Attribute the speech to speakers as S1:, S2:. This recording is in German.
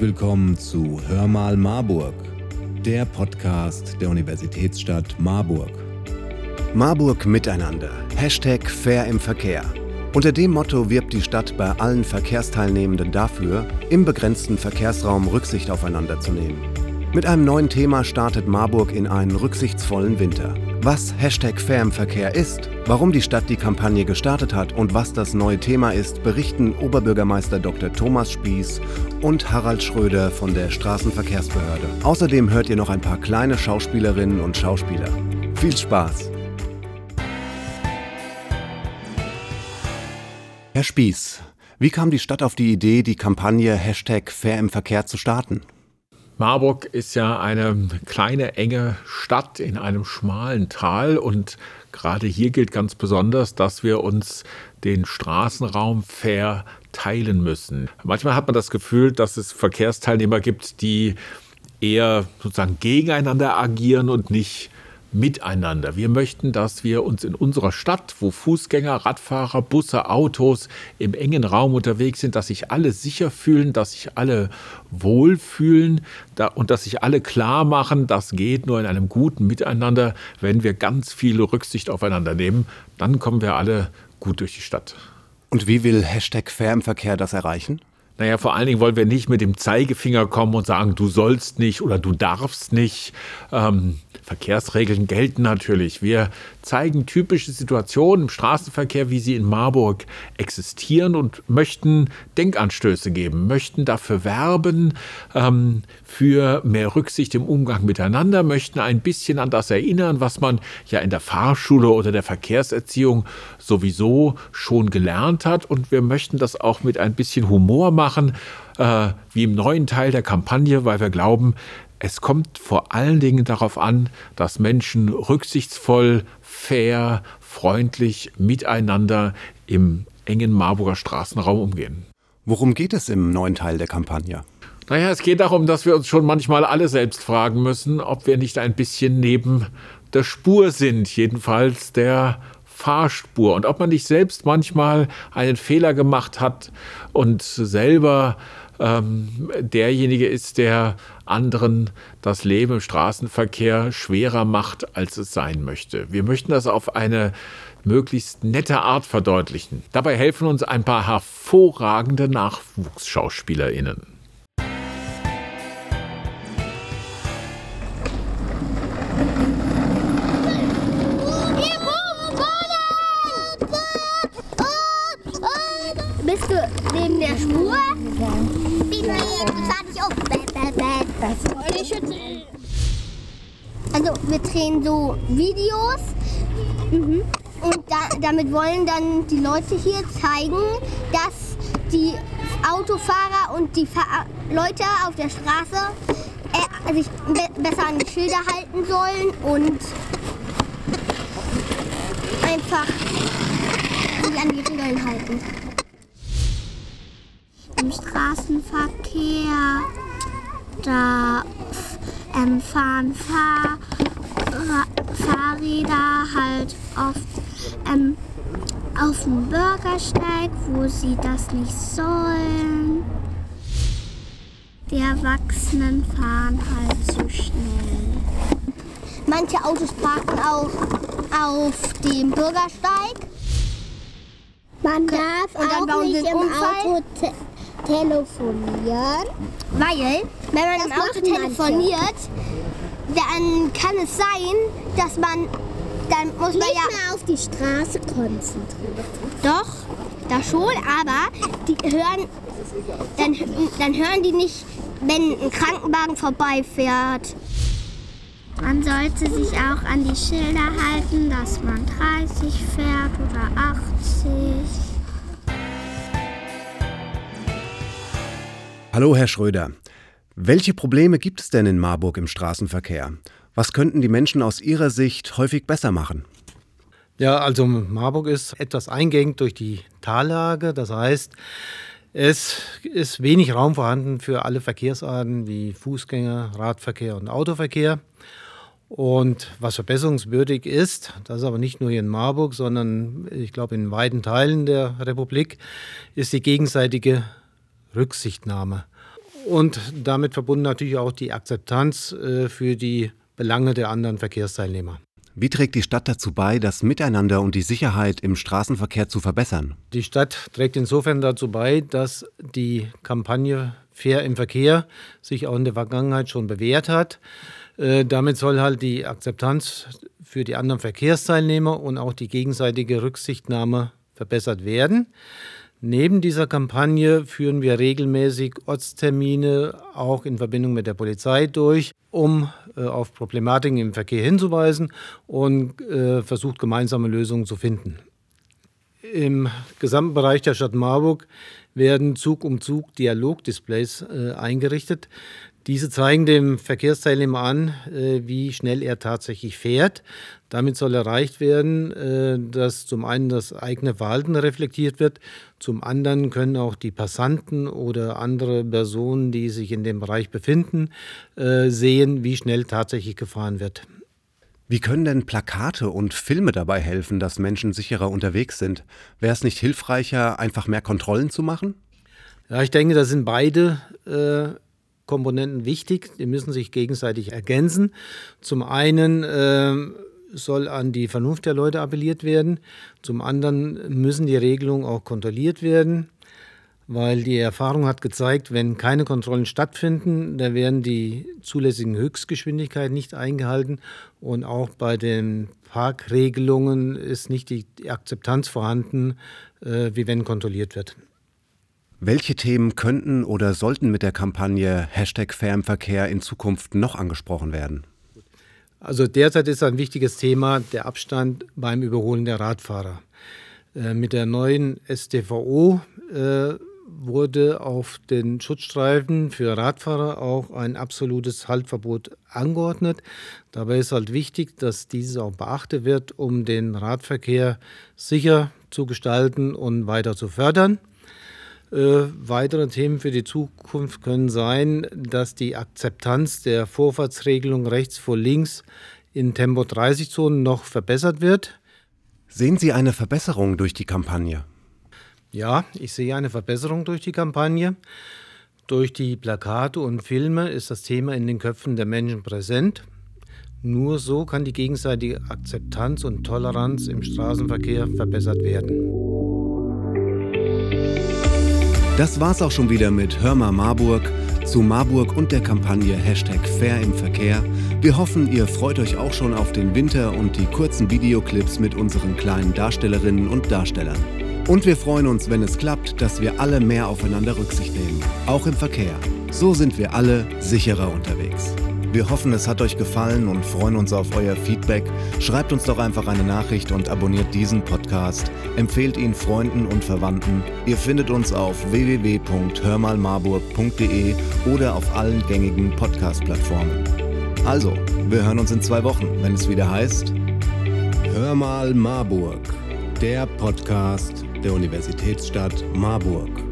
S1: Willkommen zu Hör mal Marburg, der Podcast der Universitätsstadt Marburg.
S2: Marburg miteinander. Hashtag Fair im Verkehr. Unter dem Motto wirbt die Stadt bei allen Verkehrsteilnehmenden dafür, im begrenzten Verkehrsraum Rücksicht aufeinander zu nehmen. Mit einem neuen Thema startet Marburg in einen rücksichtsvollen Winter. Was Hashtag Fair im Verkehr ist, warum die Stadt die Kampagne gestartet hat und was das neue Thema ist, berichten Oberbürgermeister Dr. Thomas Spieß und Harald Schröder von der Straßenverkehrsbehörde. Außerdem hört ihr noch ein paar kleine Schauspielerinnen und Schauspieler. Viel Spaß! Herr Spieß, wie kam die Stadt auf die Idee, die Kampagne Hashtag Fair im Verkehr zu starten?
S3: Marburg ist ja eine kleine, enge Stadt in einem schmalen Tal und gerade hier gilt ganz besonders, dass wir uns den Straßenraum fair teilen müssen. Manchmal hat man das Gefühl, dass es Verkehrsteilnehmer gibt, die eher sozusagen gegeneinander agieren und nicht miteinander. Wir möchten, dass wir uns in unserer Stadt, wo Fußgänger, Radfahrer, Busse, Autos im engen Raum unterwegs sind, dass sich alle sicher fühlen, dass sich alle wohlfühlen und dass sich alle klar machen, das geht nur in einem guten Miteinander, wenn wir ganz viel Rücksicht aufeinander nehmen. Dann kommen wir alle gut durch die Stadt.
S2: Und wie will Hashtag Fair im Verkehr das erreichen?
S3: Naja, vor allen Dingen wollen wir nicht mit dem Zeigefinger kommen und sagen, du sollst nicht oder du darfst nicht. Ähm, Verkehrsregeln gelten natürlich. Wir zeigen typische Situationen im Straßenverkehr, wie sie in Marburg existieren und möchten Denkanstöße geben, möchten dafür werben, ähm, für mehr Rücksicht im Umgang miteinander, möchten ein bisschen an das erinnern, was man ja in der Fahrschule oder der Verkehrserziehung sowieso schon gelernt hat. Und wir möchten das auch mit ein bisschen Humor machen machen, äh, wie im neuen Teil der Kampagne, weil wir glauben, es kommt vor allen Dingen darauf an, dass Menschen rücksichtsvoll, fair, freundlich miteinander im engen Marburger Straßenraum umgehen.
S2: Worum geht es im neuen Teil der Kampagne?
S3: Naja, es geht darum, dass wir uns schon manchmal alle selbst fragen müssen, ob wir nicht ein bisschen neben der Spur sind, jedenfalls der Fahrspur und ob man nicht selbst manchmal einen Fehler gemacht hat und selber ähm, derjenige ist, der anderen das Leben im Straßenverkehr schwerer macht, als es sein möchte. Wir möchten das auf eine möglichst nette Art verdeutlichen. Dabei helfen uns ein paar hervorragende Nachwuchsschauspielerinnen.
S4: So Videos mhm. und da, damit wollen dann die Leute hier zeigen, dass die Autofahrer und die Fahr Leute auf der Straße äh, sich be besser an die Schilder halten sollen und einfach sich an die Regeln halten. Im Straßenverkehr, da ähm, fahren Fahr Fahrräder halt oft ähm, auf dem Bürgersteig, wo sie das nicht sollen. Die Erwachsenen fahren halt zu schnell. Manche Autos parken auch auf dem Bürgersteig.
S5: Man darf auch nicht im Auto te telefonieren.
S4: Weil, wenn man das im Auto telefoniert, dann kann es sein, dass man, dann muss
S5: nicht
S4: man ja...
S5: mehr auf die Straße konzentriert.
S4: Doch, da schon, aber die hören, dann, dann hören die nicht, wenn ein Krankenwagen vorbeifährt.
S5: Man sollte sich auch an die Schilder halten, dass man 30 fährt oder 80.
S2: Hallo, Herr Schröder. Welche Probleme gibt es denn in Marburg im Straßenverkehr? Was könnten die Menschen aus Ihrer Sicht häufig besser machen?
S6: Ja, also Marburg ist etwas eingeengt durch die Tallage. Das heißt, es ist wenig Raum vorhanden für alle Verkehrsarten wie Fußgänger, Radverkehr und Autoverkehr. Und was verbesserungswürdig ist, das ist aber nicht nur hier in Marburg, sondern ich glaube in weiten Teilen der Republik, ist die gegenseitige Rücksichtnahme. Und damit verbunden natürlich auch die Akzeptanz äh, für die Belange der anderen Verkehrsteilnehmer.
S2: Wie trägt die Stadt dazu bei, das Miteinander und die Sicherheit im Straßenverkehr zu verbessern?
S6: Die Stadt trägt insofern dazu bei, dass die Kampagne Fair im Verkehr sich auch in der Vergangenheit schon bewährt hat. Äh, damit soll halt die Akzeptanz für die anderen Verkehrsteilnehmer und auch die gegenseitige Rücksichtnahme verbessert werden. Neben dieser Kampagne führen wir regelmäßig Ortstermine auch in Verbindung mit der Polizei durch, um äh, auf Problematiken im Verkehr hinzuweisen und äh, versucht gemeinsame Lösungen zu finden. Im gesamten Bereich der Stadt Marburg werden Zug um Zug Dialogdisplays äh, eingerichtet. Diese zeigen dem Verkehrsteilnehmer an, äh, wie schnell er tatsächlich fährt. Damit soll erreicht werden, äh, dass zum einen das eigene Verhalten reflektiert wird, zum anderen können auch die Passanten oder andere Personen, die sich in dem Bereich befinden, äh, sehen, wie schnell tatsächlich gefahren wird.
S2: Wie können denn Plakate und Filme dabei helfen, dass Menschen sicherer unterwegs sind? Wäre es nicht hilfreicher, einfach mehr Kontrollen zu machen?
S6: Ja, ich denke, das sind beide äh, Komponenten wichtig. Die müssen sich gegenseitig ergänzen. Zum einen äh, soll an die Vernunft der Leute appelliert werden. Zum anderen müssen die Regelungen auch kontrolliert werden, weil die Erfahrung hat gezeigt, wenn keine Kontrollen stattfinden, dann werden die zulässigen Höchstgeschwindigkeiten nicht eingehalten und auch bei den Parkregelungen ist nicht die Akzeptanz vorhanden, äh, wie wenn kontrolliert wird.
S2: Welche Themen könnten oder sollten mit der Kampagne Hashtag Fair im Verkehr in Zukunft noch angesprochen werden?
S6: Also derzeit ist ein wichtiges Thema der Abstand beim Überholen der Radfahrer. Äh, mit der neuen StVO äh, wurde auf den Schutzstreifen für Radfahrer auch ein absolutes Haltverbot angeordnet. Dabei ist halt wichtig, dass dieses auch beachtet wird, um den Radverkehr sicher zu gestalten und weiter zu fördern. Äh, weitere Themen für die Zukunft können sein, dass die Akzeptanz der Vorfahrtsregelung rechts vor links in Tempo 30 Zonen noch verbessert wird.
S2: Sehen Sie eine Verbesserung durch die Kampagne?
S6: Ja, ich sehe eine Verbesserung durch die Kampagne. Durch die Plakate und Filme ist das Thema in den Köpfen der Menschen präsent. Nur so kann die gegenseitige Akzeptanz und Toleranz im Straßenverkehr verbessert werden.
S2: Das war's auch schon wieder mit Hörmer Marburg zu Marburg und der Kampagne Hashtag Fair im Verkehr. Wir hoffen, ihr freut euch auch schon auf den Winter und die kurzen Videoclips mit unseren kleinen Darstellerinnen und Darstellern. Und wir freuen uns, wenn es klappt, dass wir alle mehr aufeinander Rücksicht nehmen, auch im Verkehr. So sind wir alle sicherer unterwegs. Wir hoffen, es hat euch gefallen und freuen uns auf euer Feedback. Schreibt uns doch einfach eine Nachricht und abonniert diesen Podcast. Empfehlt ihn Freunden und Verwandten. Ihr findet uns auf www.hörmalmarburg.de oder auf allen gängigen Podcast-Plattformen. Also, wir hören uns in zwei Wochen, wenn es wieder heißt Hör mal Marburg, der Podcast der Universitätsstadt Marburg.